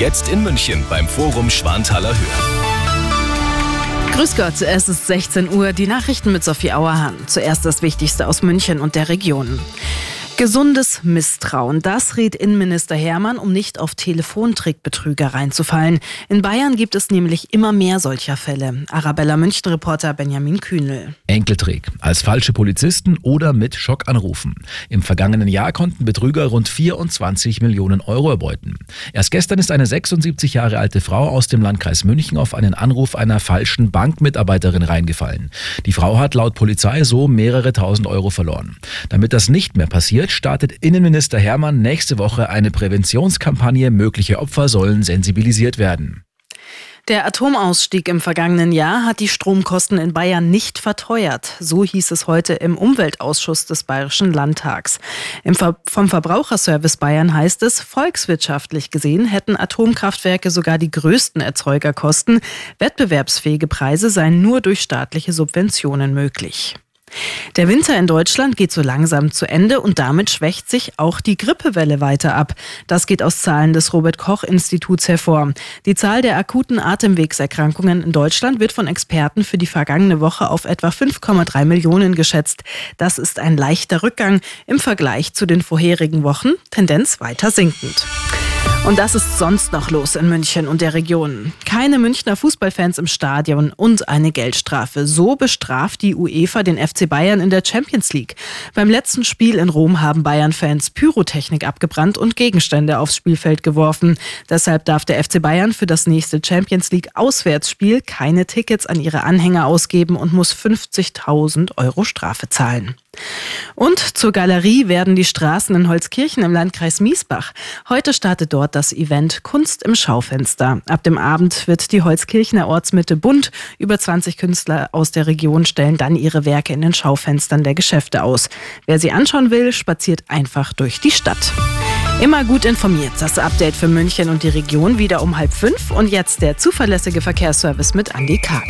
Jetzt in München beim Forum Schwanthaler Höhe. Grüß Gott, es ist 16 Uhr, die Nachrichten mit Sophie Auerhahn. Zuerst das Wichtigste aus München und der Region. Gesundes Misstrauen, das rät Innenminister Hermann, um nicht auf Telefontrickbetrüger reinzufallen. In Bayern gibt es nämlich immer mehr solcher Fälle. Arabella München-Reporter Benjamin Kühnel. Enkeltrick, als falsche Polizisten oder mit Schockanrufen. Im vergangenen Jahr konnten Betrüger rund 24 Millionen Euro erbeuten. Erst gestern ist eine 76 Jahre alte Frau aus dem Landkreis München auf einen Anruf einer falschen Bankmitarbeiterin reingefallen. Die Frau hat laut Polizei so mehrere tausend Euro verloren. Damit das nicht mehr passiert, startet Innenminister Hermann nächste Woche eine Präventionskampagne. Mögliche Opfer sollen sensibilisiert werden. Der Atomausstieg im vergangenen Jahr hat die Stromkosten in Bayern nicht verteuert. So hieß es heute im Umweltausschuss des Bayerischen Landtags. Ver vom Verbraucherservice Bayern heißt es, volkswirtschaftlich gesehen hätten Atomkraftwerke sogar die größten Erzeugerkosten. Wettbewerbsfähige Preise seien nur durch staatliche Subventionen möglich. Der Winter in Deutschland geht so langsam zu Ende und damit schwächt sich auch die Grippewelle weiter ab. Das geht aus Zahlen des Robert Koch Instituts hervor. Die Zahl der akuten Atemwegserkrankungen in Deutschland wird von Experten für die vergangene Woche auf etwa 5,3 Millionen geschätzt. Das ist ein leichter Rückgang im Vergleich zu den vorherigen Wochen, Tendenz weiter sinkend. Und das ist sonst noch los in München und der Region. Keine Münchner Fußballfans im Stadion und eine Geldstrafe. So bestraft die UEFA den FC Bayern in der Champions League. Beim letzten Spiel in Rom haben Bayern-Fans Pyrotechnik abgebrannt und Gegenstände aufs Spielfeld geworfen. Deshalb darf der FC Bayern für das nächste Champions League Auswärtsspiel keine Tickets an ihre Anhänger ausgeben und muss 50.000 Euro Strafe zahlen. Und zur Galerie werden die Straßen in Holzkirchen im Landkreis Miesbach. Heute startet dort das Event Kunst im Schaufenster. Ab dem Abend wird die Holzkirchener Ortsmitte bunt. Über 20 Künstler aus der Region stellen dann ihre Werke in den Schaufenstern der Geschäfte aus. Wer sie anschauen will, spaziert einfach durch die Stadt. Immer gut informiert. Das Update für München und die Region wieder um halb fünf. Und jetzt der zuverlässige Verkehrsservice mit Andy Karg.